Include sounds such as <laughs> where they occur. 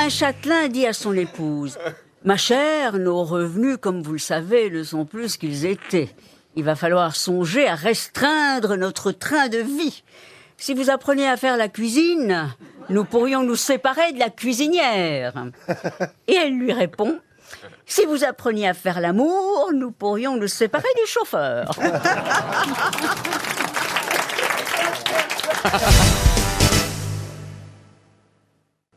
Un châtelain dit à son épouse Ma chère, nos revenus, comme vous le savez, ne sont plus ce qu'ils étaient. Il va falloir songer à restreindre notre train de vie. Si vous appreniez à faire la cuisine, nous pourrions nous séparer de la cuisinière. Et elle lui répond Si vous appreniez à faire l'amour, nous pourrions nous séparer du chauffeur. <laughs>